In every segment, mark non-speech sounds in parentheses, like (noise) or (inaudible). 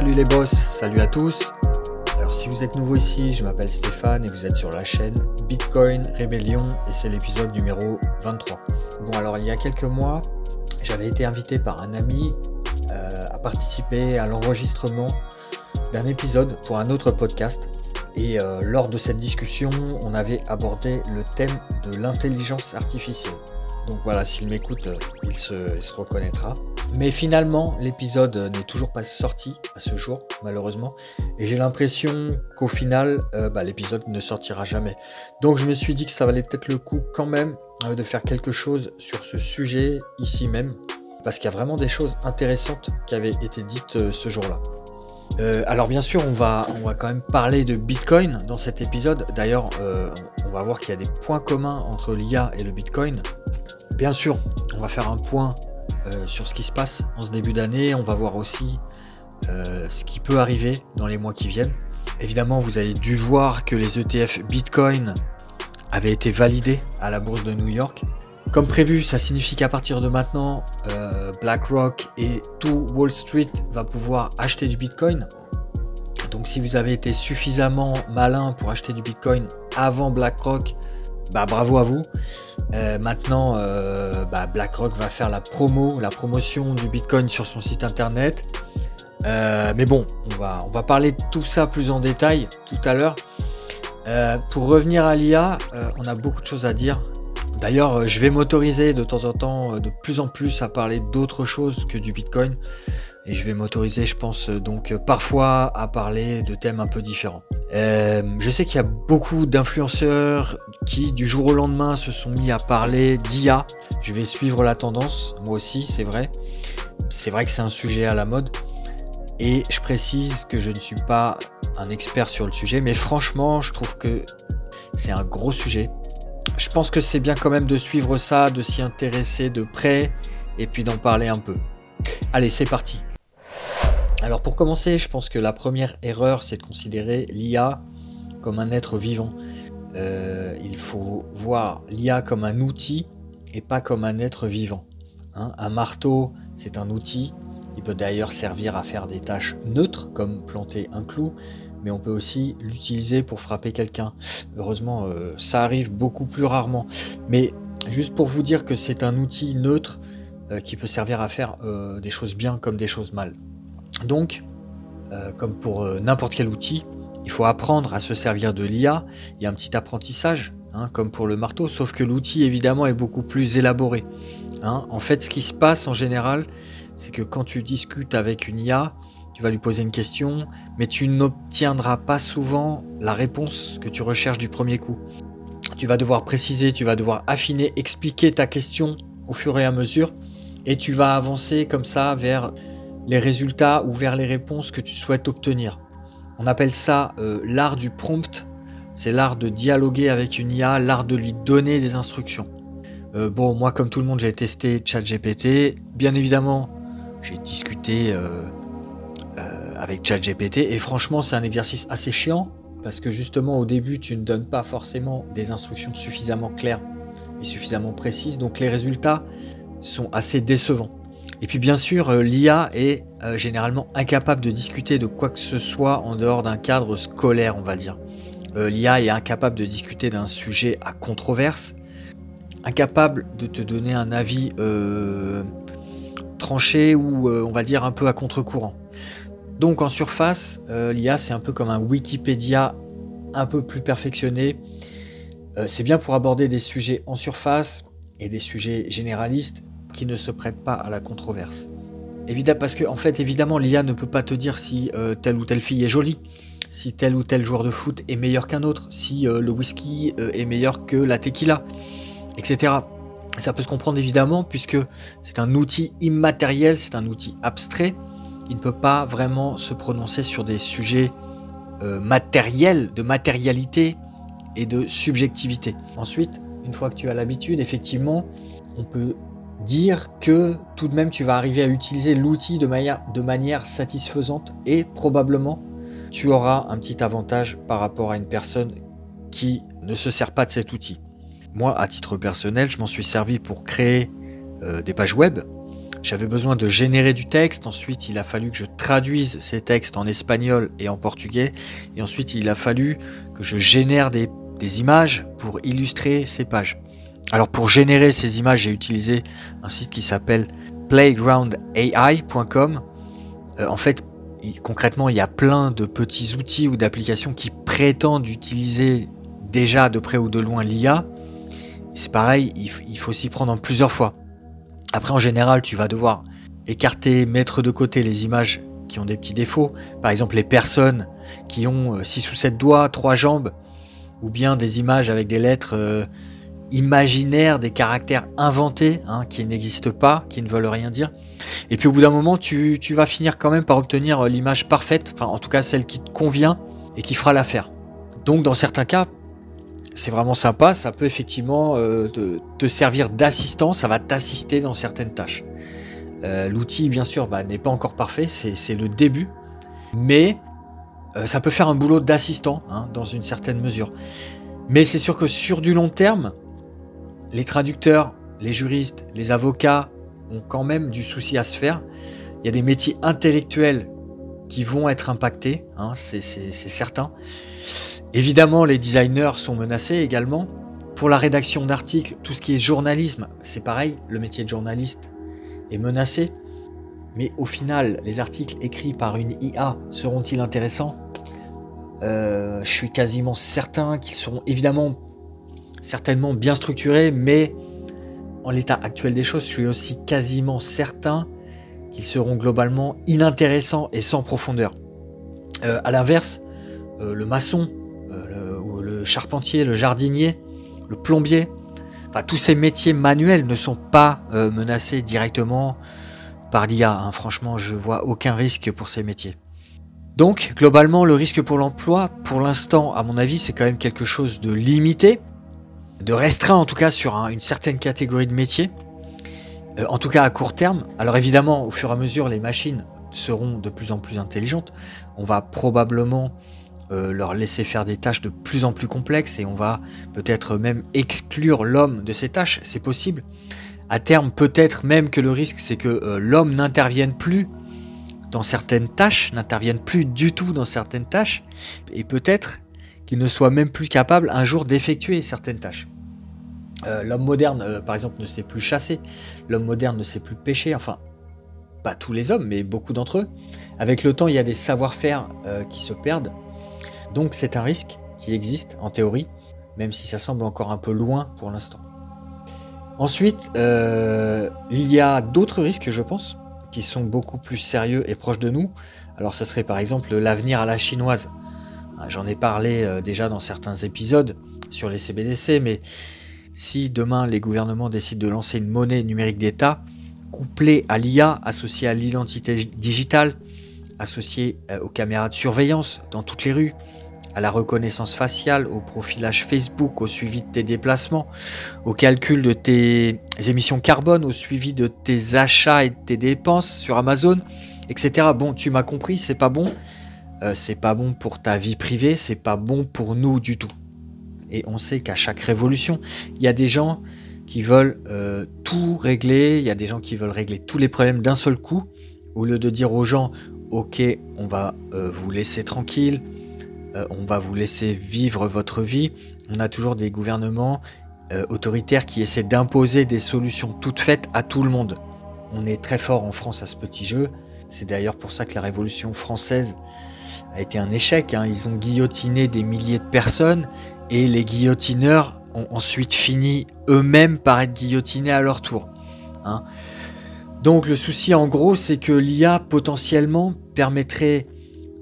Salut les boss, salut à tous. Alors si vous êtes nouveau ici, je m'appelle Stéphane et vous êtes sur la chaîne Bitcoin Rébellion et c'est l'épisode numéro 23. Bon alors il y a quelques mois, j'avais été invité par un ami euh, à participer à l'enregistrement d'un épisode pour un autre podcast. Et euh, lors de cette discussion, on avait abordé le thème de l'intelligence artificielle. Donc voilà, s'il m'écoute, euh, il se, reconnaîtra. Mais finalement, l'épisode n'est toujours pas sorti à ce jour, malheureusement. Et j'ai l'impression qu'au final, euh, bah, l'épisode ne sortira jamais. Donc je me suis dit que ça valait peut-être le coup quand même euh, de faire quelque chose sur ce sujet ici même. Parce qu'il y a vraiment des choses intéressantes qui avaient été dites ce jour-là. alors bien sûr, on va, on va quand même parler de Bitcoin dans cet épisode. D'ailleurs, on va voir qu'il y a des points communs entre l'IA et le Bitcoin. Bien sûr, on va faire un point euh, sur ce qui se passe en ce début d'année. On va voir aussi euh, ce qui peut arriver dans les mois qui viennent. Évidemment, vous avez dû voir que les ETF Bitcoin avaient été validés à la bourse de New York. Comme prévu, ça signifie qu'à partir de maintenant, euh, BlackRock et tout Wall Street va pouvoir acheter du Bitcoin. Donc si vous avez été suffisamment malin pour acheter du Bitcoin avant BlackRock, bah, bravo à vous. Euh, maintenant, euh, bah, BlackRock va faire la promo, la promotion du Bitcoin sur son site internet. Euh, mais bon, on va, on va parler de tout ça plus en détail tout à l'heure. pour revenir à l'IA, on a beaucoup de choses à dire. D'ailleurs, je vais m'autoriser de temps en temps de plus en plus à parler d'autres choses que du Bitcoin. Et je vais m'autoriser, je pense, donc parfois à parler de thèmes un peu différents. Euh, je sais qu'il y a beaucoup d'influenceurs qui du jour au lendemain se sont mis à parler d'IA. Je vais suivre la tendance, moi aussi, c'est vrai. C'est vrai que c'est un sujet à la mode. Et je précise que je ne suis pas un expert sur le sujet, mais franchement, je trouve que c'est un gros sujet. Je pense que c'est bien quand même de suivre ça, de s'y intéresser de près, et puis d'en parler un peu. Allez, c'est parti. Alors pour commencer, je pense que la première erreur, c'est de considérer l'IA comme un être vivant. Euh, il faut voir l'IA comme un outil et pas comme un être vivant. Hein. un marteau, c'est un outil. Il peut d'ailleurs servir à faire des tâches neutres, comme planter un clou, mais on peut aussi l'utiliser pour frapper quelqu'un. Heureusement, euh, ça arrive beaucoup plus rarement. Mais juste pour vous dire que c'est un outil neutre euh, qui peut servir à faire des choses bien comme des choses mal. Donc, euh, comme pour euh, n'importe quel outil, il faut apprendre à se servir de l'IA. Il y a un petit apprentissage, hein, comme pour le marteau, sauf que l'outil évidemment est beaucoup plus élaboré. Hein. En fait, ce qui se passe en général, c'est que quand tu discutes avec une IA, tu vas lui poser une question, mais tu n'obtiendras pas souvent la réponse que tu recherches du premier coup. Tu vas devoir préciser, tu vas devoir affiner, expliquer ta question au fur et à mesure, et tu vas avancer comme ça vers les résultats ou vers les réponses que tu souhaites obtenir. On appelle ça euh, l'art du prompt. C'est l'art de dialoguer avec une IA, l'art de lui donner des instructions. Euh, bon, moi, comme tout le monde, j'ai testé ChatGPT. Bien évidemment, j'ai discuté euh, avec ChatGPT et franchement, c'est un exercice assez chiant parce que justement, au début, tu ne donnes pas forcément des instructions suffisamment claires et suffisamment précises. Donc, les résultats sont assez décevants. Et puis bien sûr, euh, l'IA est euh, généralement incapable de discuter de quoi que ce soit en dehors d'un cadre scolaire, on va dire. Euh, L'IA est incapable de discuter d'un sujet à controverse, incapable de te donner un avis tranché ou on va dire un peu à contre-courant. Donc en surface, l'IA c'est un peu comme un Wikipédia un peu plus perfectionné. c'est bien pour aborder des sujets en surface et des sujets généralistes, qui ne se prête pas à la controverse. Évidemment, parce que en fait, évidemment, l'IA ne peut pas te dire si euh, telle ou telle fille est jolie, si tel ou tel joueur de foot est meilleur qu'un autre, si euh, le whisky euh, est meilleur que la tequila, etc. Ça peut se comprendre évidemment puisque c'est un outil immatériel, c'est un outil abstrait. Il ne peut pas vraiment se prononcer sur des sujets matériels, de matérialité et de subjectivité. Ensuite, une fois que tu as l'habitude, effectivement, on peut dire que tout de même tu vas arriver à utiliser l'outil de manière, satisfaisante et probablement tu auras un petit avantage par rapport à une personne qui ne se sert pas de cet outil. Moi, à titre personnel, je m'en suis servi pour créer euh, des pages web. j'avais besoin de générer du texte. Ensuite, il a fallu que je traduise ces textes en espagnol et en portugais. Et ensuite, il a fallu que je génère des, images pour illustrer ces pages. Alors pour générer ces images, j'ai utilisé un site qui s'appelle playgroundai.com. Euh, en fait, concrètement, il y a plein de petits outils ou d'applications qui prétendent utiliser déjà de près ou de loin l'IA. C'est pareil, il faut s'y prendre en plusieurs fois. Après, en général, tu vas devoir écarter, mettre de côté les images qui ont des petits défauts. Par exemple, les personnes qui ont 6 euh, ou 7 doigts, 3 jambes, ou bien des images avec des lettres euh, imaginaires, des caractères inventés, hein, qui n'existent pas, qui ne veulent rien dire. Et puis au bout d'un moment, tu, tu, vas finir quand même par obtenir euh, l'image parfaite, enfin en tout cas celle qui te convient et qui fera l'affaire. Donc dans certains cas, c'est vraiment sympa, ça peut effectivement euh, te, servir d'assistant, ça va t'assister dans certaines tâches. Euh, l'outil, bien sûr, bah, n'est pas encore parfait, c'est le début, mais euh, ça peut faire un boulot d'assistant hein, dans une certaine mesure. Mais c'est sûr que sur du long terme, les traducteurs, les juristes, les avocats ont quand même du souci à se faire. Il y a des métiers intellectuels qui vont être impactés, hein, c'est certain. Évidemment, les designers sont menacés également. Pour la rédaction d'articles, tout ce qui est journalisme, c'est pareil, le métier de journaliste est menacé. Mais au final, les articles écrits par une IA seront-ils intéressants? Euh, Je suis quasiment certain qu'ils seront évidemment certainement bien structurés, mais en l'état actuel des choses, je suis aussi quasiment certain qu'ils seront globalement inintéressants et sans profondeur. Euh, à l'inverse, euh, le maçon, euh, le, charpentier, le jardinier, le plombier, tous ces métiers manuels ne sont pas euh, menacés directement par l'IA. Hein. Franchement, je vois aucun risque pour ces métiers. Donc, globalement, le risque pour l'emploi, pour l'instant, à mon avis, c'est quand même quelque chose de limité, de restreint en tout cas sur une certaine catégorie de métiers, en tout cas à court terme. Alors évidemment, au fur et à mesure, les machines seront de plus en plus intelligentes. On va probablement euh, leur laisser faire des tâches de plus en plus complexes et on va peut-être même exclure l'homme de ces tâches, c'est possible. À terme, peut-être même que le risque, c'est que euh, l'homme n'intervienne plus dans certaines tâches, n'intervienne plus du tout dans certaines tâches, et peut-être qu'il ne soit même plus capable un jour d'effectuer certaines tâches. Euh, l'homme moderne, par exemple, ne sait plus chasser, l'homme moderne ne sait plus pêcher, enfin, pas tous les hommes, mais beaucoup d'entre eux. Avec le temps, il y a des savoir-faire qui se perdent, donc c'est un risque qui existe en théorie, même si ça semble encore un peu loin pour l'instant. Ensuite, euh, il y a d'autres risques, je pense, qui sont beaucoup plus sérieux et proches de nous. Alors ce serait par exemple l'avenir à la chinoise. Ah, j'en ai parlé euh, déjà dans certains épisodes sur les CBDC, mais si demain les gouvernements décident de lancer une monnaie numérique d'État, couplée à l'IA, associée à l'identité digitale, associée euh, aux caméras de surveillance dans toutes les rues, à la reconnaissance faciale, au profilage Facebook, au suivi de tes déplacements, au calcul de tes émissions carbone, au suivi de tes achats et de tes dépenses sur Amazon, etc. Bon, tu m'as compris, c'est pas bon. Euh, c'est pas bon pour ta vie privée, c'est pas bon pour nous du tout. Et on sait qu'à chaque révolution, il y a des gens qui veulent euh, tout régler, il y a des gens qui veulent régler tous les problèmes d'un seul coup, au lieu de dire aux gens, ok, on va euh, vous laisser tranquille, on va vous laisser vivre votre vie. On a toujours des gouvernements autoritaires qui essaient d'imposer des solutions toutes faites à tout le monde. On est très fort en France à ce petit jeu. C'est d'ailleurs pour ça que la Révolution française a été un échec. Hein. Ils ont guillotiné des milliers de personnes et les guillotineurs ont ensuite fini eux-mêmes par être guillotinés à leur tour. Hein. Donc le souci en gros c'est que l'IA potentiellement permettrait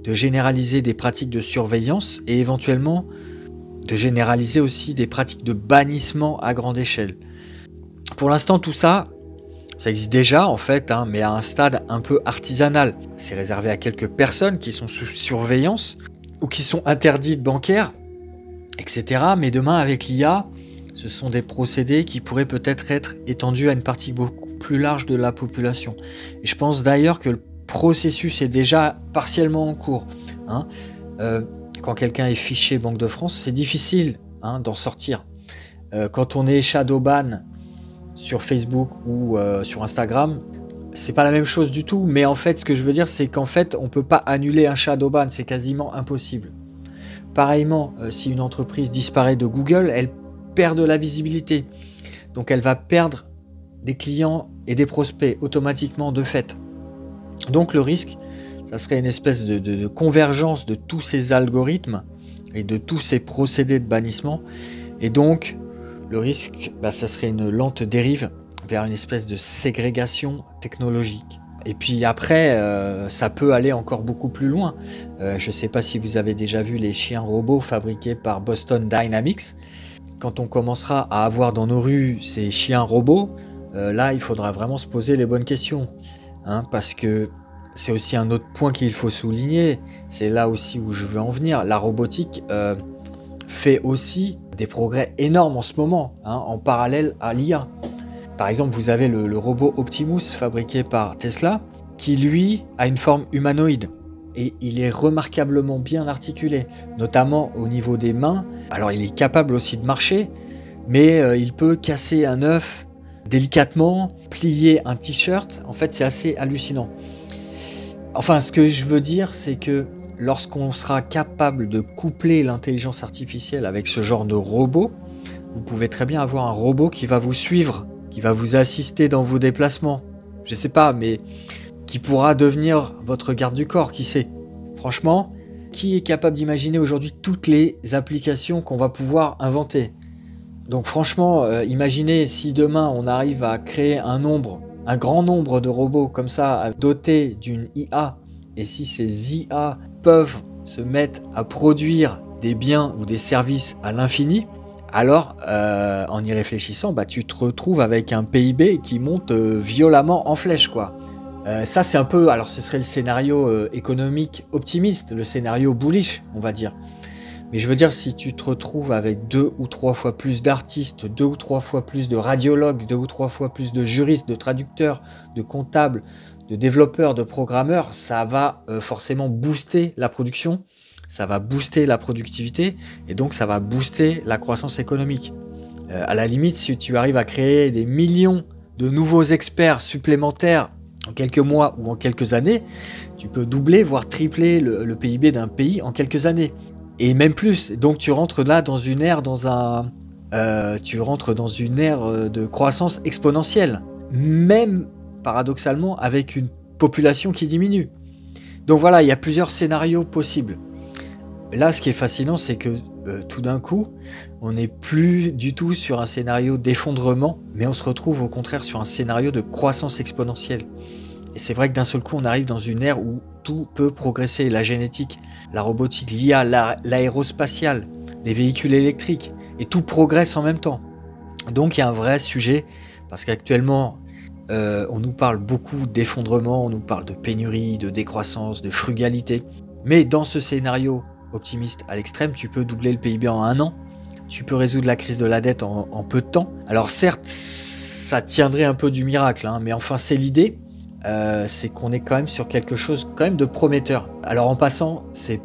de généraliser des pratiques de surveillance et éventuellement de généraliser aussi des pratiques de bannissement à grande échelle. Pour l'instant, tout ça, ça existe déjà en fait, hein, mais à un stade un peu artisanal. C'est réservé à quelques personnes qui sont sous surveillance ou qui sont interdites bancaires, etc. Mais demain, avec l'IA, ce sont des procédés qui pourraient peut-être être étendus à une partie beaucoup plus large de la population. Et je pense d'ailleurs que le processus est déjà partiellement en cours. Hein. Euh, quand quelqu'un est fiché Banque de France, c'est difficile hein, d'en sortir. Euh, quand on est shadowban sur Facebook ou euh, sur Instagram, c'est pas la même chose du tout, mais en fait, ce que je veux dire, c'est qu'en fait, on peut pas annuler un shadow ban, c'est quasiment impossible. Pareillement, euh, si une entreprise disparaît de Google, elle perd de la visibilité. Donc elle va perdre des clients et des prospects automatiquement de fait. Donc le risque, ça serait une espèce de, convergence de tous ces algorithmes et de tous ces procédés de bannissement. Et donc le risque, bah, ça serait une lente dérive vers une espèce de ségrégation technologique. Et puis après, euh, ça peut aller encore beaucoup plus loin. Euh, je ne sais pas si vous avez déjà vu les chiens robots fabriqués par Boston Dynamics. Quand on commencera à avoir dans nos rues ces chiens robots, euh, là, il faudra vraiment se poser les bonnes questions. Hein, parce que c'est aussi un autre point qu'il faut souligner. C'est là aussi où je veux en venir. La robotique fait aussi des progrès énormes en ce moment, hein, en parallèle à l'IA. Par exemple, vous avez le, robot Optimus fabriqué par Tesla, qui lui a une forme humanoïde. Et il est remarquablement bien articulé, notamment au niveau des mains. Alors il est capable aussi de marcher, mais euh, il peut casser un œuf délicatement, plier un t-shirt. En fait, c'est assez hallucinant. Enfin, ce que je veux dire, c'est que lorsqu'on sera capable de coupler l'intelligence artificielle avec ce genre de robot, vous pouvez très bien avoir un robot qui va vous suivre qui va vous assister dans vos déplacements. Je sais pas, mais qui pourra devenir votre garde du corps, qui sait. Franchement, qui est capable d'imaginer aujourd'hui toutes les applications qu'on va pouvoir inventer? Donc franchement, euh, imaginez si demain on arrive à créer un nombre, un grand nombre de robots comme ça, dotés d'une IA, et si ces IA peuvent se mettre à produire des biens ou des services à l'infini, alors euh, en y réfléchissant, bah, tu te retrouves avec un PIB qui monte euh, violemment en flèche, quoi. Euh, ça, c'est un peu, alors ce serait le scénario économique optimiste, le scénario bullish, on va dire. Mais je veux dire, si tu te retrouves avec deux ou trois fois plus d'artistes, deux ou trois fois plus de radiologues, deux ou trois fois plus de juristes, de traducteurs, de comptables, de développeurs, de programmeurs, ça va forcément booster la production ça va booster la productivité et donc ça va booster la croissance économique. Euh, à la limite, si tu arrives à créer des millions de nouveaux experts supplémentaires en quelques mois ou en quelques années, tu peux doubler, voire tripler le, PIB d'un pays en quelques années. Et même plus. Donc tu rentres là dans une ère, dans un, euh, tu rentres dans une ère euh, de croissance exponentielle. Même paradoxalement avec une population qui diminue. Donc voilà, il y a plusieurs scénarios possibles. Là, ce qui est fascinant, c'est que euh, tout d'un coup, on n'est plus du tout sur un scénario d'effondrement, mais on se retrouve au contraire sur un scénario de croissance exponentielle. Et c'est vrai que d'un seul coup, on arrive dans une ère où tout peut progresser, la génétique, la robotique, l'IA, l'aérospatiale, les véhicules électriques, et tout progresse en même temps. Donc il y a un vrai sujet, parce qu'actuellement, euh, on nous parle beaucoup d'effondrement, on nous parle de pénurie, de décroissance, de frugalité. Mais dans ce scénario optimiste à l'extrême, tu peux doubler le PIB en un an, tu peux résoudre la crise de la dette en, peu de temps. Alors certes, ça tiendrait un peu du miracle, hein, mais enfin c'est l'idée, euh, c'est qu'on est quand même sur quelque chose quand même de prometteur. Alors en passant, c'est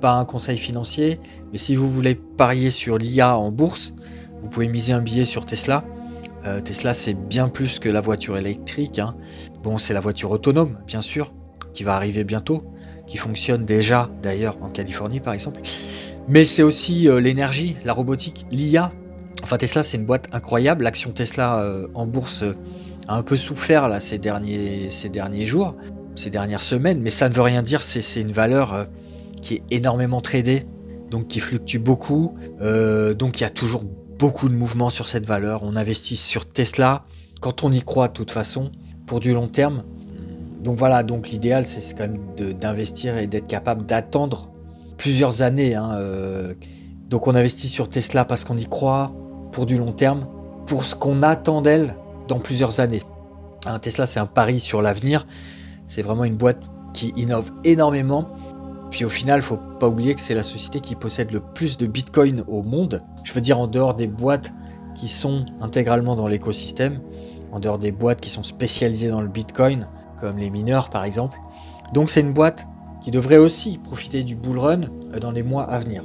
pas un conseil financier, mais si vous voulez parier sur l'IA en bourse, vous pouvez miser un billet sur Tesla. Euh, Tesla, c'est bien plus que la voiture électrique. Hein. Bon, c'est la voiture autonome, bien sûr, qui va arriver bientôt qui fonctionne déjà d'ailleurs en Californie par exemple. Mais c'est aussi euh, l'énergie, la robotique, l'IA. Enfin Tesla c'est une boîte incroyable. L'action Tesla euh, en bourse a un peu souffert là ces derniers, ces derniers jours, ces dernières semaines, mais ça ne veut rien dire, c'est une valeur qui est énormément tradée, donc qui fluctue beaucoup. donc il y a toujours beaucoup de mouvements sur cette valeur. On investit sur Tesla quand on y croit de toute façon pour du long terme donc voilà, donc l'idéal c'est quand même d'investir et d'être capable d'attendre plusieurs années. Hein, euh. donc on investit sur Tesla parce qu'on y croit pour du long terme, pour ce qu'on attend d'elle dans plusieurs années. Un Tesla c'est un pari sur l'avenir, c'est vraiment une boîte qui innove énormément. Puis au final, faut pas oublier que c'est la société qui possède le plus de Bitcoin au monde. Je veux dire en dehors des boîtes qui sont intégralement dans l'écosystème, en dehors des boîtes qui sont spécialisées dans le Bitcoin, comme les mineurs par exemple. Donc c'est une boîte qui devrait aussi profiter du bull run euh, dans les mois à venir.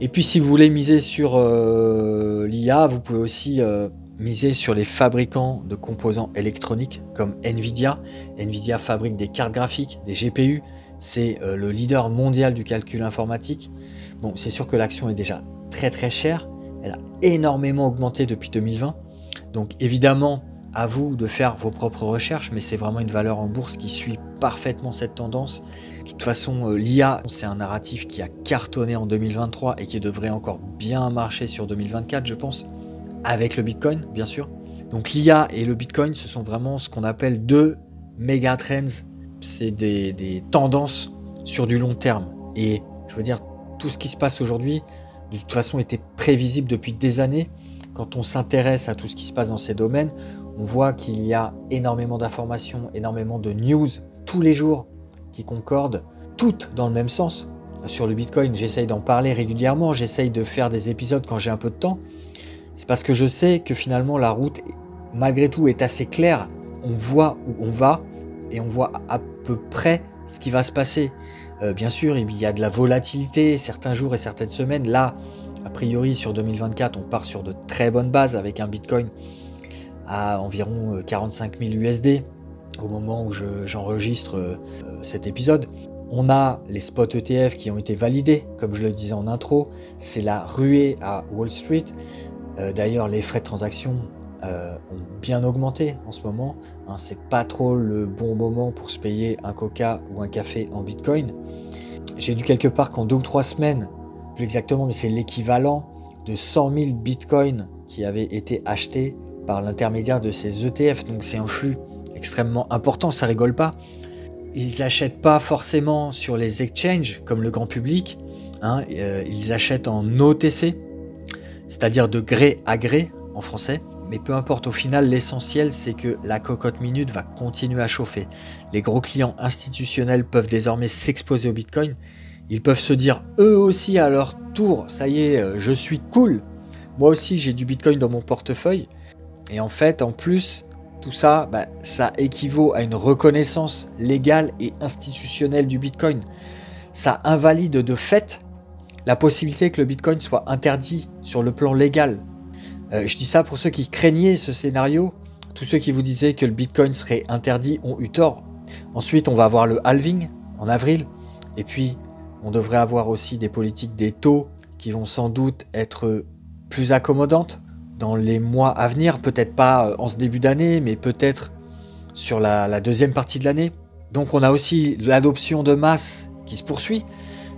Et puis si vous voulez miser sur euh, l'IA, vous pouvez aussi euh, miser sur les fabricants de composants électroniques comme Nvidia. Nvidia fabrique des cartes graphiques, des GPU, c'est euh, le leader mondial du calcul informatique. Bon, c'est sûr que l'action est déjà très très chère, elle a énormément augmenté depuis 2020. Donc évidemment, à vous de faire vos propres recherches, mais c'est vraiment une valeur en bourse qui suit parfaitement cette tendance. De toute façon, euh, l'IA, c'est un narratif qui a cartonné en 2023 et qui devrait encore bien marcher sur 2024, je pense, avec le Bitcoin, bien sûr. Donc l'IA et le Bitcoin, ce sont vraiment ce qu'on appelle deux méga trends. C'est des, tendances sur du long terme. Et je veux dire, tout ce qui se passe aujourd'hui, de toute façon, était prévisible depuis des années. Quand on s'intéresse à tout ce qui se passe dans ces domaines, on voit qu'il y a énormément d'informations, énormément de news tous les jours qui concordent, toutes dans le même sens. Sur le Bitcoin, j'essaye d'en parler régulièrement, j'essaye de faire des épisodes quand j'ai un peu de temps. C'est parce que je sais que finalement la route, malgré tout, est assez claire. On voit où on va et on voit à peu près ce qui va se passer. Euh, bien sûr, il y a de la volatilité certains jours et certaines semaines. Là, a priori, sur 2024, on part sur de très bonnes bases avec un Bitcoin à environ 45 000 USD au moment où j'enregistre euh, cet épisode. On a les spots ETF qui ont été validés, comme je le disais en intro. C'est la ruée à Wall Street. Euh, d'ailleurs, les frais de transaction euh, ont bien augmenté en ce moment. Hein, c'est pas trop le bon moment pour se payer un coca ou un café en bitcoin. J'ai lu quelque part qu'en deux ou trois semaines, plus exactement, mais c'est l'équivalent de 100 000 bitcoins qui avaient été achetés par l'intermédiaire de ces ETF. Donc c'est un flux extrêmement important, ça rigole pas. Ils n'achètent pas forcément sur les exchanges comme le grand public. Hein, euh, ils achètent en OTC, c'est-à-dire de gré à gré en français. Mais peu importe, au final, l'essentiel, c'est que la cocotte minute va continuer à chauffer. Les gros clients institutionnels peuvent désormais s'exposer au Bitcoin. Ils peuvent se dire, eux aussi, à leur tour, ça y est, euh, je suis cool. Moi aussi, j'ai du Bitcoin dans mon portefeuille. Et en fait, en plus, tout ça, bah, ça équivaut à une reconnaissance légale et institutionnelle du Bitcoin. Ça invalide de fait la possibilité que le Bitcoin soit interdit sur le plan légal. Euh, je dis ça pour ceux qui craignaient ce scénario. Tous ceux qui vous disaient que le Bitcoin serait interdit ont eu tort. Ensuite, on va avoir le halving en avril. Et puis, on devrait avoir aussi des politiques des taux qui vont sans doute être plus accommodantes dans les mois à venir, peut-être pas euh, en ce début d'année, mais peut-être sur la, deuxième partie de l'année. Donc on a aussi l'adoption de masse qui se poursuit.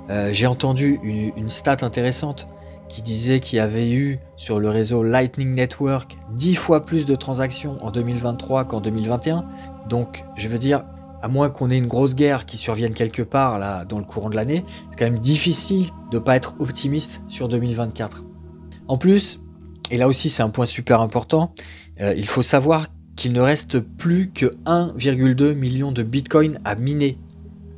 Euh, j'ai entendu une, stat intéressante qui disait qu'il y avait eu sur le réseau Lightning Network 10 fois plus de transactions en 2023 qu'en 2021. Donc je veux dire, à moins qu'on ait une grosse guerre qui survienne quelque part là dans le courant de l'année, c'est quand même difficile de ne pas être optimiste sur 2024. En plus, et là aussi c'est un point super important, euh, il faut savoir qu'il ne reste plus que 1,2 million de bitcoin à miner.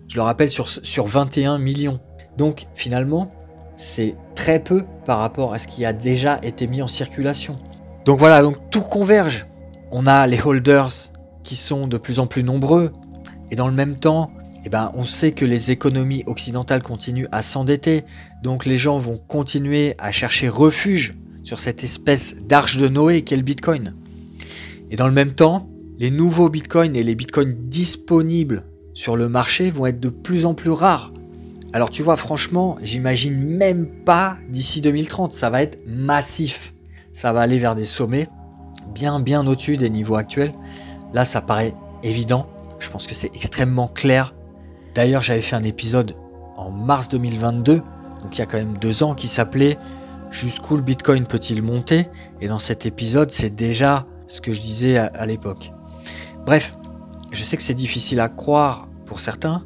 Je le rappelle sur, sur 21 millions. Donc finalement, c'est très peu par rapport à ce qui a déjà été mis en circulation. Donc voilà, donc tout converge. On a les holders qui sont de plus en plus nombreux, et dans le même temps, eh ben, on sait que les économies occidentales continuent à s'endetter, donc les gens vont continuer à chercher refuge sur cette espèce d'arche de Noé qu'est le Bitcoin. Et dans le même temps, les nouveaux Bitcoins et les Bitcoins disponibles sur le marché vont être de plus en plus rares. Alors tu vois, franchement, j'imagine même pas d'ici 2030, ça va être massif. Ça va aller vers des sommets bien bien au-dessus des niveaux actuels. Là, ça paraît évident. Je pense que c'est extrêmement clair. D'ailleurs, j'avais fait un épisode en mars 2022, donc il y a quand même deux ans, qui s'appelait jusqu'où le Bitcoin peut-il monter? Et dans cet épisode, c'est déjà ce que je disais à, l'époque. Bref, je sais que c'est difficile à croire pour certains.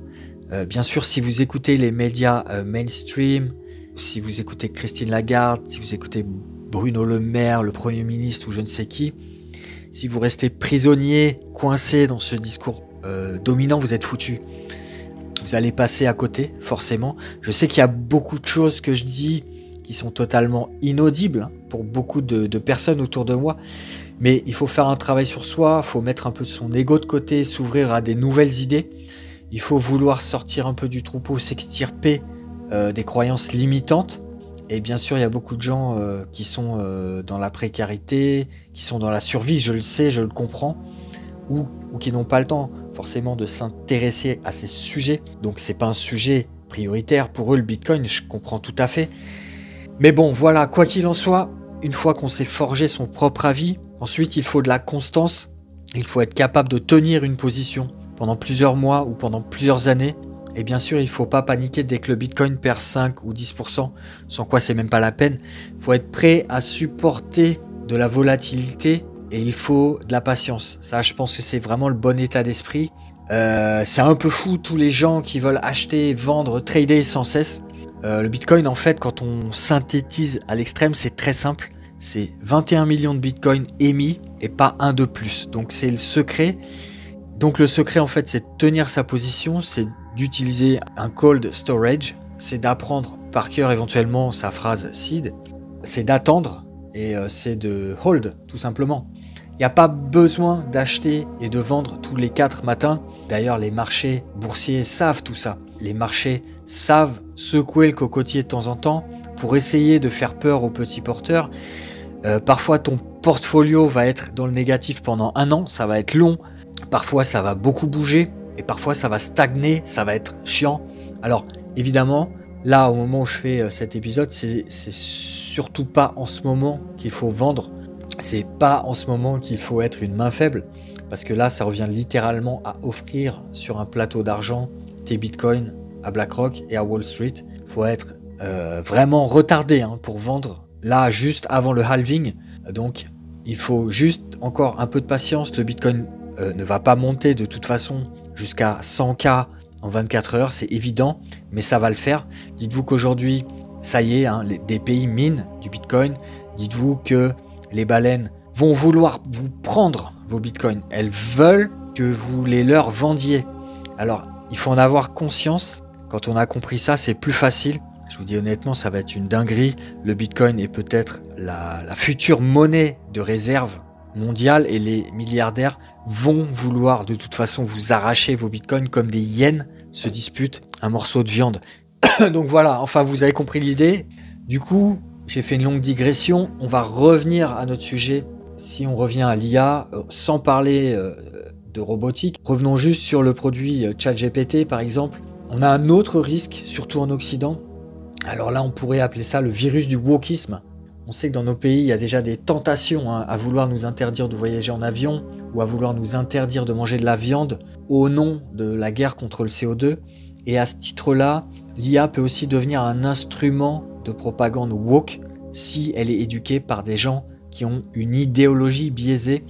Euh, bien sûr, si vous écoutez les médias euh, mainstream, si vous écoutez Christine Lagarde, si vous écoutez Bruno Le Maire, le Premier ministre ou je ne sais qui, si vous restez prisonnier, coincé dans ce discours euh, dominant, vous êtes foutu. Vous allez passer à côté, forcément. Je sais qu'il y a beaucoup de choses que je dis qui sont totalement inaudibles pour beaucoup de, personnes autour de moi. Mais il faut faire un travail sur soi, il faut mettre un peu son ego de côté, s'ouvrir à des nouvelles idées. Il faut vouloir sortir un peu du troupeau, s'extirper euh, des croyances limitantes Et bien sûr, il y a beaucoup de gens euh, qui sont euh, dans la précarité, qui sont dans la survie, je le sais, je le comprends, ou, ou qui n'ont pas le temps forcément de s'intéresser à ces sujets. Donc c'est pas un sujet prioritaire pour eux le Bitcoin, je comprends tout à fait. Mais bon, voilà, quoi qu'il en soit, une fois qu'on s'est forgé son propre avis, ensuite il faut de la constance, il faut être capable de tenir une position pendant plusieurs mois ou pendant plusieurs années. Et bien sûr, il ne faut pas paniquer dès que le Bitcoin perd 5 ou 10%, sans quoi c'est même pas la peine. Il faut être prêt à supporter de la volatilité et il faut de la patience. Ça, je pense que c'est vraiment le bon état d'esprit. Euh, c'est un peu fou tous les gens qui veulent acheter, vendre, trader sans cesse. Euh, le Bitcoin, en fait, quand on synthétise à l'extrême, c'est très simple. C'est 21 millions de Bitcoin émis et pas un de plus. Donc c'est le secret. Donc le secret, en fait, c'est de tenir sa position, c'est d'utiliser un cold storage, c'est d'apprendre par cœur éventuellement sa phrase seed, c'est d'attendre et euh, c'est de hold tout simplement. Il n'y a pas besoin d'acheter et de vendre tous les 4 matins. D'ailleurs, les marchés boursiers savent tout ça. Les marchés savent secouer le cocotier de temps en temps pour essayer de faire peur aux petits porteurs. Euh, parfois, ton portfolio va être dans le négatif pendant un an, ça va être long. Parfois, ça va beaucoup bouger et parfois, ça va stagner, ça va être chiant. Alors, évidemment, là, au moment où je fais euh, cet épisode, c'est surtout pas en ce moment qu'il faut vendre c'est pas en ce moment qu'il faut être une main faible, parce que là, ça revient littéralement à offrir sur un plateau d'argent tes bitcoins à BlackRock et à Wall Street. Il faut être euh, vraiment retardé hein, pour vendre là juste avant le halving. Donc, il faut juste encore un peu de patience. Le bitcoin euh, ne va pas monter de toute façon jusqu'à 100K en 24 heures, c'est évident, mais ça va le faire. Dites-vous qu'aujourd'hui, ça y est, hein, des pays minent du bitcoin. Dites-vous que les baleines vont vouloir vous prendre vos bitcoins. Elles veulent que vous les leur vendiez. Alors, il faut en avoir conscience. Quand on a compris ça, c'est plus facile. Je vous dis honnêtement, ça va être une dinguerie. Le bitcoin est peut-être la, future monnaie de réserve mondiale et les milliardaires vont vouloir de toute façon vous arracher vos bitcoins comme des hyènes se disputent un morceau de viande. (coughs) Donc voilà, enfin vous avez compris l'idée. Du coup, j'ai fait une longue digression. On va revenir à notre sujet. Si on revient à l'IA, euh, sans parler euh, de robotique, revenons juste sur le produit euh, ChatGPT par exemple. On a un autre risque, surtout en Occident. Alors là, on pourrait appeler ça le virus du wokisme. On sait que dans nos pays, il y a déjà des tentations hein, à vouloir nous interdire de voyager en avion ou à vouloir nous interdire de manger de la viande au nom de la guerre contre le CO2. Et à ce titre-là, l'IA peut aussi devenir un instrument de propagande woke si elle est éduquée par des gens qui ont une idéologie biaisée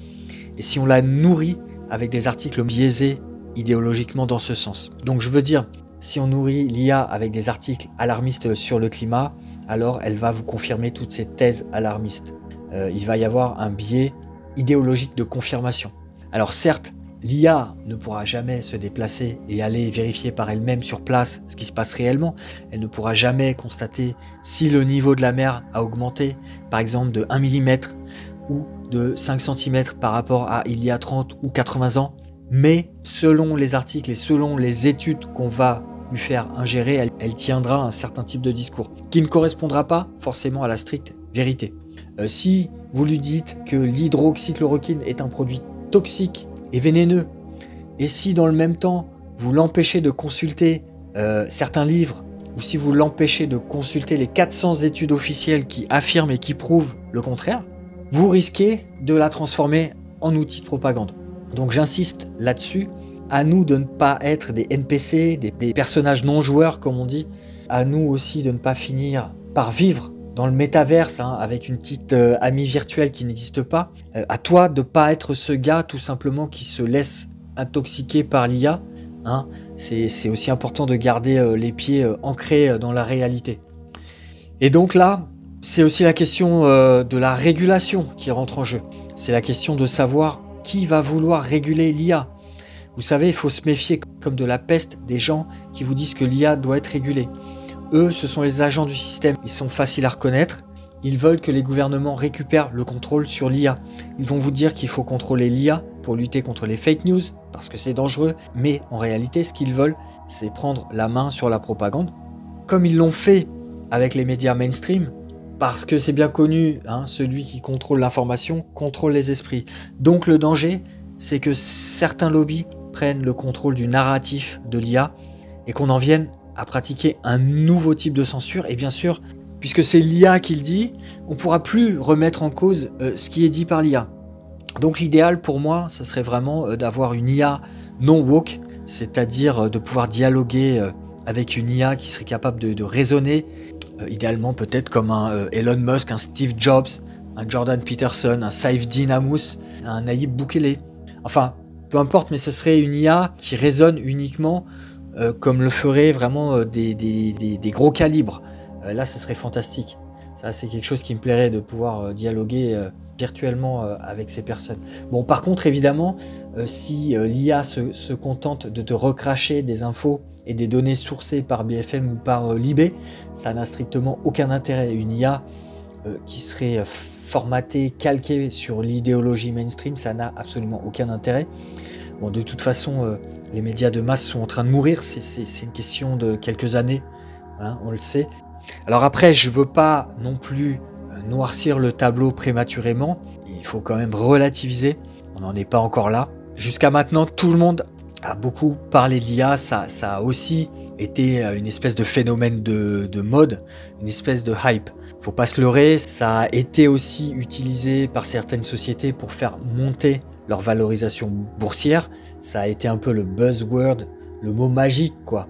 et si on la nourrit avec des articles biaisés idéologiquement dans ce sens. Donc je veux dire, si on nourrit l'IA avec des articles alarmistes sur le climat, alors elle va vous confirmer toutes ces thèses alarmistes. Euh, il va y avoir un biais idéologique de confirmation. Alors certes, L'IA ne pourra jamais se déplacer et aller vérifier par elle-même sur place ce qui se passe réellement. Elle ne pourra jamais constater si le niveau de la mer a augmenté, par exemple de 1 mm ou de 5 cm par rapport à il y a 30 ou 80 ans. Mais selon les articles et selon les études qu'on va lui faire ingérer, elle, tiendra un certain type de discours qui ne correspondra pas forcément à la stricte vérité. Euh, si vous lui dites que l'hydroxychloroquine est un produit toxique et vénéneux. Et si dans le même temps, vous l'empêchez de consulter euh, certains livres, ou si vous l'empêchez de consulter les 400 études officielles qui affirment et qui prouvent le contraire, vous risquez de la transformer en outil de propagande. Donc j'insiste là-dessus, à nous de ne pas être des NPC, des, personnages non joueurs comme on dit, à nous aussi de ne pas finir par vivre dans le métaverse hein, avec une petite euh, amie virtuelle qui n'existe pas. Euh, à toi de pas être ce gars tout simplement qui se laisse intoxiquer par l'IA. Hein. C'est aussi important de garder euh, les pieds ancrés dans la réalité. Et donc là, c'est aussi la question de la régulation qui rentre en jeu. C'est la question de savoir qui va vouloir réguler l'IA. Vous savez, il faut se méfier comme de la peste des gens qui vous disent que l'IA doit être régulée. Eux, ce sont les agents du système. Ils sont faciles à reconnaître. Ils veulent que les gouvernements récupèrent le contrôle sur l'IA. Ils vont vous dire qu'il faut contrôler l'IA pour lutter contre les fake news, parce que c'est dangereux. Mais en réalité, ce qu'ils veulent, c'est prendre la main sur la propagande, comme ils l'ont fait avec les médias mainstream, parce que c'est bien connu, hein, celui qui contrôle l'information contrôle les esprits. Donc le danger, c'est que certains lobbies prennent le contrôle du narratif de l'IA et qu'on en vienne à pratiquer un nouveau type de censure. Et bien sûr, puisque c'est l'IA qui le dit, on ne pourra plus remettre en cause euh, ce qui est dit par l'IA. Donc l'idéal pour moi, ce serait vraiment euh, d'avoir une IA non woke, c'est-à-dire euh, de pouvoir dialoguer avec une IA qui serait capable de, raisonner, idéalement peut-être comme un Elon Musk, un Steve Jobs, un Jordan Peterson, un Saif Dinamus, un Naïb Boukele. Enfin, peu importe, mais ce serait une IA qui résonne uniquement comme le feraient vraiment des, des, gros calibres. là, ce serait fantastique. Ça, c'est quelque chose qui me plairait de pouvoir dialoguer virtuellement euh, avec ces personnes. Bon, par contre, évidemment, euh, si euh, l'IA se, contente de te recracher des infos et des données sourcées par BFM ou par Libé, ça n'a strictement aucun intérêt. Une IA qui serait formatée, calquée sur l'idéologie mainstream, ça n'a absolument aucun intérêt. Bon, de toute façon, les médias de masse sont en train de mourir, c'est une question de quelques années, hein, on le sait. Alors après, je veux pas non plus noircir le tableau prématurément. Il faut quand même relativiser. On n'en est pas encore là. Jusqu'à maintenant, tout le monde a beaucoup parlé de l'IA. Ça, ça a aussi été euh, une espèce de phénomène de, mode, une espèce de hype. Faut pas se leurrer, ça a été aussi utilisé par certaines sociétés pour faire monter leur valorisation boursière. Ça a été un peu le buzzword, le mot magique, quoi.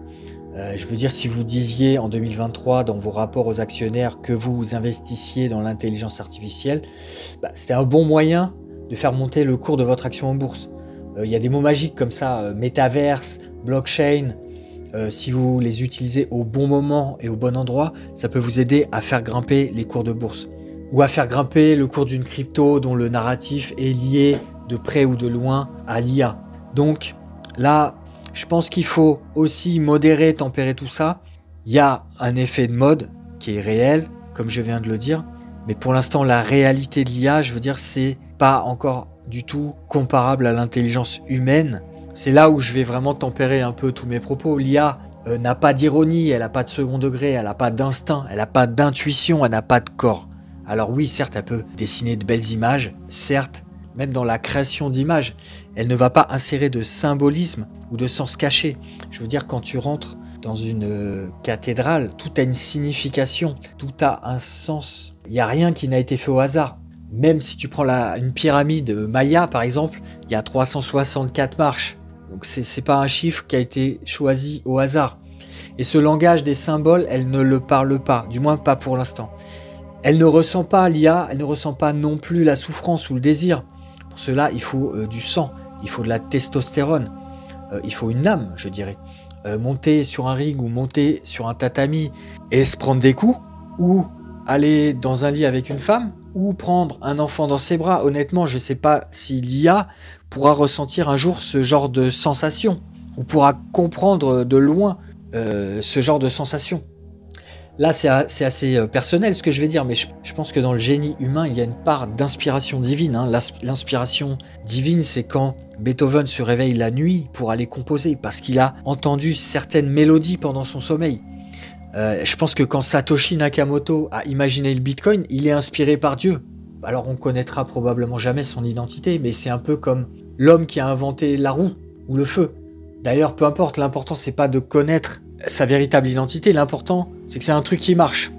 Euh, je veux dire, si vous disiez en 2023 dans vos rapports aux actionnaires que vous investissiez dans l'intelligence artificielle, bah, c'était un bon moyen de faire monter le cours de votre action en bourse. Euh, il y a des mots magiques comme ça, euh, métaverse, blockchain. Si vous les utilisez au bon moment et au bon endroit, ça peut vous aider à faire grimper les cours de bourse. Ou à faire grimper le cours d'une crypto dont le narratif est lié de près ou de loin à l'IA. Donc là, je pense qu'il faut aussi modérer, tempérer tout ça. Il y a un effet de mode qui est réel, comme je viens de le dire. Mais pour l'instant, la réalité de l'IA, je veux dire, c'est pas encore du tout comparable à l'intelligence humaine. C'est là où je vais vraiment tempérer un peu tous mes propos. L'IA euh, n'a pas d'ironie, elle n'a pas de second degré, elle n'a pas d'instinct, elle n'a pas d'intuition, elle n'a pas de corps. Alors oui, certes, elle peut dessiner de belles images, certes, même dans la création d'images, elle ne va pas insérer de symbolisme ou de sens caché. Je veux dire, quand tu rentres dans une euh, cathédrale, tout a une signification, tout a un sens. Il n'y a rien qui n'a été fait au hasard. Même si tu prends une pyramide Maya, par exemple, il y a 364 marches. Donc c'est n'est pas un chiffre qui a été choisi au hasard. Et ce langage des symboles, elle ne le parle pas, du moins pas pour l'instant. Elle ne ressent pas l'IA, elle ne ressent pas non plus la souffrance ou le désir. Pour cela, il faut euh, du sang, il faut de la testostérone, euh, il faut une âme, je dirais. Euh, monter sur un ring ou monter sur un tatami et se prendre des coups, ou aller dans un lit avec une femme, ou prendre un enfant dans ses bras. Honnêtement, je ne sais pas si l'IA pourra ressentir un jour ce genre de sensation, ou pourra comprendre de loin euh, ce genre de sensation. Là, c'est assez euh, personnel ce que je vais dire, mais je, pense que dans le génie humain, il y a une part d'inspiration divine. Hein. L'inspiration divine, c'est quand Beethoven se réveille la nuit pour aller composer, parce qu'il a entendu certaines mélodies pendant son sommeil. Euh, je pense que quand Satoshi Nakamoto a imaginé le Bitcoin, il est inspiré par Dieu. Alors on connaîtra probablement jamais son identité, mais c'est un peu comme l'homme qui a inventé la roue ou le feu. D'ailleurs, peu importe, l'important c'est pas de connaître sa véritable identité. L'important, c'est que c'est un truc qui marche.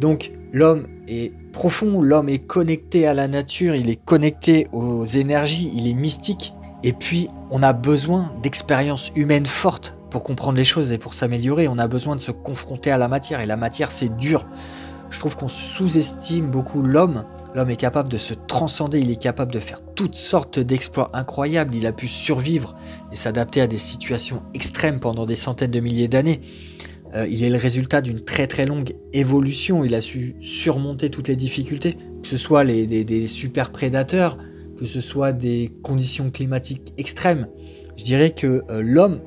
Donc, l'homme est profond, l'homme est connecté à la nature, il est connecté aux énergies, il est mystique. Et puis, on a besoin d'expériences humaines fortes pour comprendre les choses et pour s'améliorer. On a besoin de se confronter à la matière. Et la matière, c'est dur. Je trouve qu'on sous-estime beaucoup l'homme L'homme est capable de se transcender, il est capable de faire toutes sortes d'exploits incroyables, il a pu survivre et s'adapter à des situations extrêmes pendant des centaines de milliers d'années. Euh, il est le résultat d'une très très longue évolution, il a su surmonter toutes les difficultés, que ce soit les, des, super prédateurs, que ce soit des conditions climatiques extrêmes. Je dirais que euh, l'homme,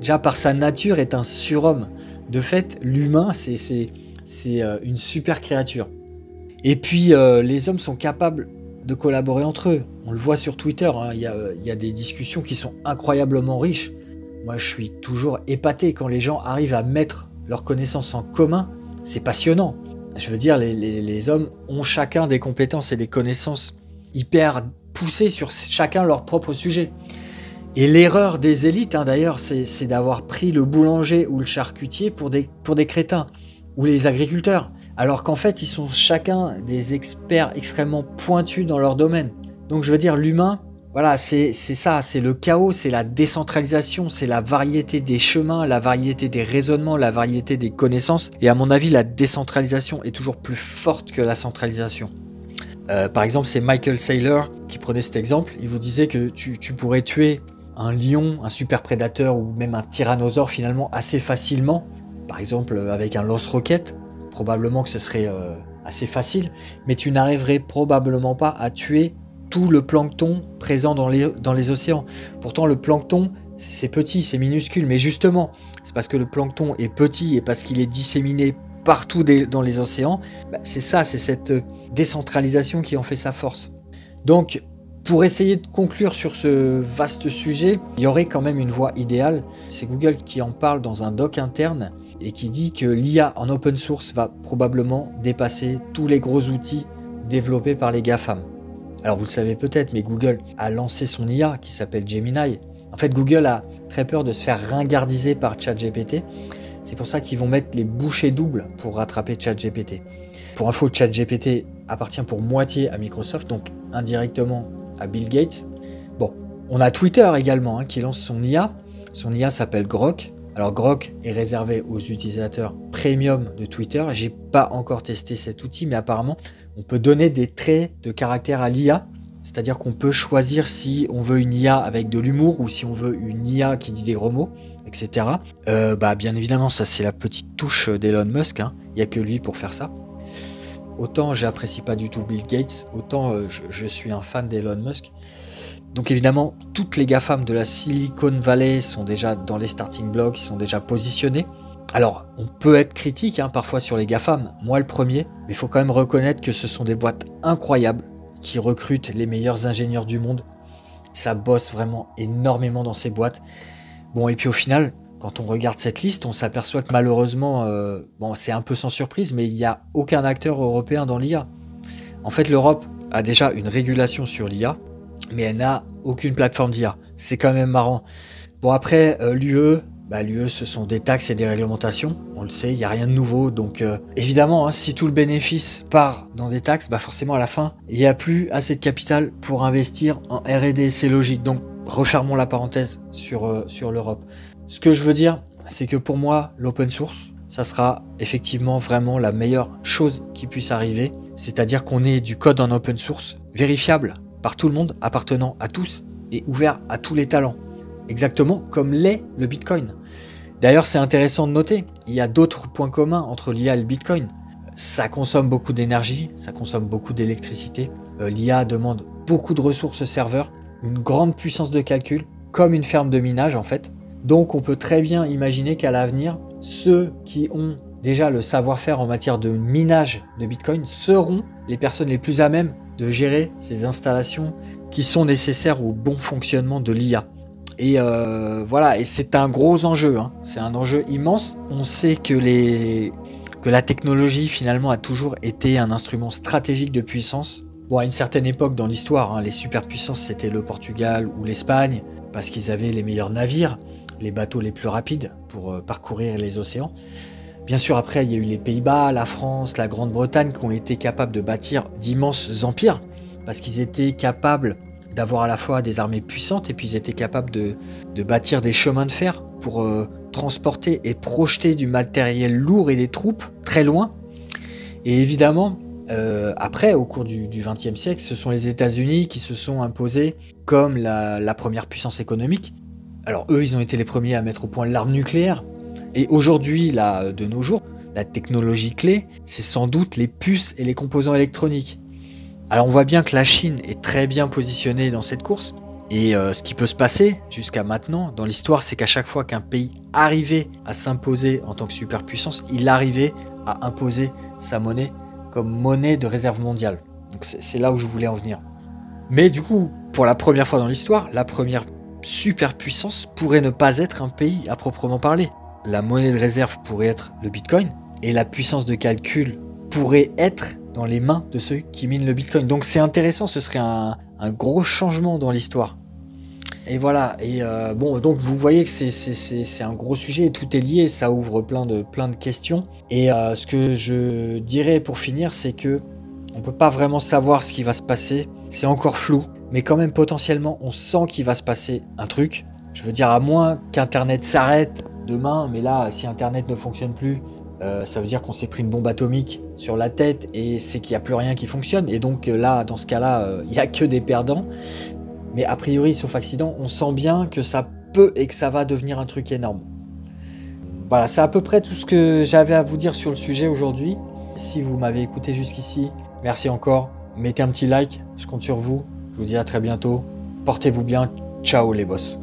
déjà par sa nature, est un surhomme. De fait, l'humain, c'est euh, une super créature. Et puis, euh, les hommes sont capables de collaborer entre eux. On le voit sur Twitter, hein. il y, a, des discussions qui sont incroyablement riches. Moi, je suis toujours épaté quand les gens arrivent à mettre leurs connaissances en commun c'est passionnant. Je veux dire, les, hommes ont chacun des compétences et des connaissances hyper poussées sur chacun leur propre sujet. Et l'erreur des élites, hein, d'ailleurs, c'est d'avoir pris le boulanger ou le charcutier pour des, pour des crétins, ou les agriculteurs, alors qu'en fait, ils sont chacun des experts extrêmement pointus dans leur domaine. Donc je veux dire, l'humain, voilà, c'est ça, c'est le chaos, c'est la décentralisation, c'est la variété des chemins, la variété des raisonnements, la variété des connaissances. Et à mon avis, la décentralisation est toujours plus forte que la centralisation. Euh, par exemple, c'est Michael Saylor qui prenait cet exemple. Il vous disait que tu, pourrais tuer un lion, un super prédateur ou même un tyrannosaure finalement assez facilement. Par exemple, avec un lance-roquette. Probablement que ce serait euh, assez facile. Mais tu n'arriverais probablement pas à tuer tout le plancton présent dans les, océans. Pourtant, le plancton, c'est petit, c'est minuscule, mais justement, c'est parce que le plancton est petit et parce qu'il est disséminé partout dans les océans, bah, c'est ça, c'est cette décentralisation qui en fait sa force. Donc, pour essayer de conclure sur ce vaste sujet, il y aurait quand même une voie idéale. C'est Google qui en parle dans un doc interne et qui dit que l'IA en open source va probablement dépasser tous les gros outils développés par les GAFAM. Alors vous le savez peut-être, mais Google a lancé son IA qui s'appelle Gemini. En fait, Google a très peur de se faire ringardiser par ChatGPT. C'est pour ça qu'ils vont mettre les bouchées doubles pour rattraper ChatGPT. Pour info, ChatGPT appartient pour moitié à Microsoft, donc indirectement à Bill Gates. Bon, on a Twitter également hein, qui lance son IA. Son IA s'appelle Grok. Alors Grok est réservé aux utilisateurs premium de Twitter. J'ai pas encore testé cet outil, mais apparemment on peut donner des traits de caractère à l'IA. C'est-à-dire qu'on peut choisir si on veut une IA avec de l'humour ou si on veut une IA qui dit des gros mots, etc. Euh, bah, bien évidemment, ça c'est la petite touche d'Elon Musk. Hein. Il n'y a que lui pour faire ça. Autant j'apprécie pas du tout Bill Gates, autant euh, je, suis un fan d'Elon Musk. Donc évidemment, toutes les GAFAM de la Silicon Valley sont déjà dans les starting blocks, sont déjà positionnés. Alors, on peut être critique hein, parfois sur les GAFAM, moi le premier, mais il faut quand même reconnaître que ce sont des boîtes incroyables qui recrutent les meilleurs ingénieurs du monde. Ça bosse vraiment énormément dans ces boîtes. Bon, et puis au final, quand on regarde cette liste, on s'aperçoit que malheureusement, euh, bon, c'est un peu sans surprise, mais il n'y a aucun acteur européen dans l'IA. En fait, l'Europe a déjà une régulation sur l'IA, mais elle n'a aucune plateforme d'IA. C'est quand même marrant. Bon, après, euh, l'UE, bah, l'UE, ce sont des taxes et des réglementations. On le sait, il n'y a rien de nouveau. Donc, euh, évidemment, hein, si tout le bénéfice part dans des taxes, bah forcément, à la fin, il n'y a plus assez de capital pour investir en RD. C'est logique. Donc, refermons la parenthèse sur, sur l'Europe. Ce que je veux dire, c'est que pour moi, l'open source, ça sera effectivement vraiment la meilleure chose qui puisse arriver. C'est-à-dire qu'on ait du code en open source vérifiable par tout le monde, appartenant à tous et ouvert à tous les talents exactement comme l'est le Bitcoin. D'ailleurs, c'est intéressant de noter, il y a d'autres points communs entre l'IA et le Bitcoin. Ça consomme beaucoup d'énergie, ça consomme beaucoup d'électricité. Euh, L'IA demande beaucoup de ressources serveurs, une grande puissance de calcul, comme une ferme de minage en fait. Donc on peut très bien imaginer qu'à l'avenir, ceux qui ont déjà le savoir-faire en matière de minage de Bitcoin seront les personnes les plus à même de gérer ces installations qui sont nécessaires au bon fonctionnement de l'IA. Et euh, voilà, et c'est un gros enjeu, hein. c'est un enjeu immense. On sait que, les, que la technologie finalement a toujours été un instrument stratégique de puissance. Bon, à une certaine époque dans l'histoire, hein, les superpuissances c'était le Portugal ou l'Espagne, parce qu'ils avaient les meilleurs navires, les bateaux les plus rapides pour euh, parcourir les océans. Bien sûr, après, il y a eu les Pays-Bas, la France, la Grande-Bretagne qui ont été capables de bâtir d'immenses empires, parce qu'ils étaient capables d'avoir à la fois des armées puissantes et puis ils étaient capables de, bâtir des chemins de fer pour euh, transporter et projeter du matériel lourd et des troupes très loin. Et évidemment, euh, après, au cours du XXe siècle, ce sont les États-Unis qui se sont imposés comme la, première puissance économique. Alors eux, ils ont été les premiers à mettre au point l'arme nucléaire. Et aujourd'hui, là, de nos jours, la technologie clé, c'est sans doute les puces et les composants électroniques. Alors on voit bien que la Chine est très bien positionnée dans cette course. Et euh, ce qui peut se passer jusqu'à maintenant dans l'histoire, c'est qu'à chaque fois qu'un pays arrivait à s'imposer en tant que superpuissance, il arrivait à imposer sa monnaie comme monnaie de réserve mondiale. Donc c'est là où je voulais en venir. Mais du coup, pour la première fois dans l'histoire, la première superpuissance pourrait ne pas être un pays à proprement parler. La monnaie de réserve pourrait être le Bitcoin, et la puissance de calcul pourrait être dans les mains de ceux qui minent le Bitcoin. Donc c'est intéressant, ce serait un, gros changement dans l'histoire. Et voilà, et euh, bon, donc vous voyez que c'est un gros sujet, tout est lié, ça ouvre plein de, questions. Et euh, ce que je dirais pour finir, c'est que on peut pas vraiment savoir ce qui va se passer, c'est encore flou, mais quand même potentiellement on sent qu'il va se passer un truc. Je veux dire, à moins qu'Internet s'arrête demain, mais là, si Internet ne fonctionne plus, euh, ça veut dire qu'on s'est pris une bombe atomique sur la tête et c'est qu'il n'y a plus rien qui fonctionne. Et donc euh, là, dans ce cas-là, euh, il n'y a que des perdants. Mais a priori, sauf accident, on sent bien que ça peut et que ça va devenir un truc énorme. Voilà, c'est à peu près tout ce que j'avais à vous dire sur le sujet aujourd'hui. Si vous m'avez écouté jusqu'ici, merci encore. Mettez un petit like, je compte sur vous. Je vous dis à très bientôt. Portez-vous bien. Ciao les boss.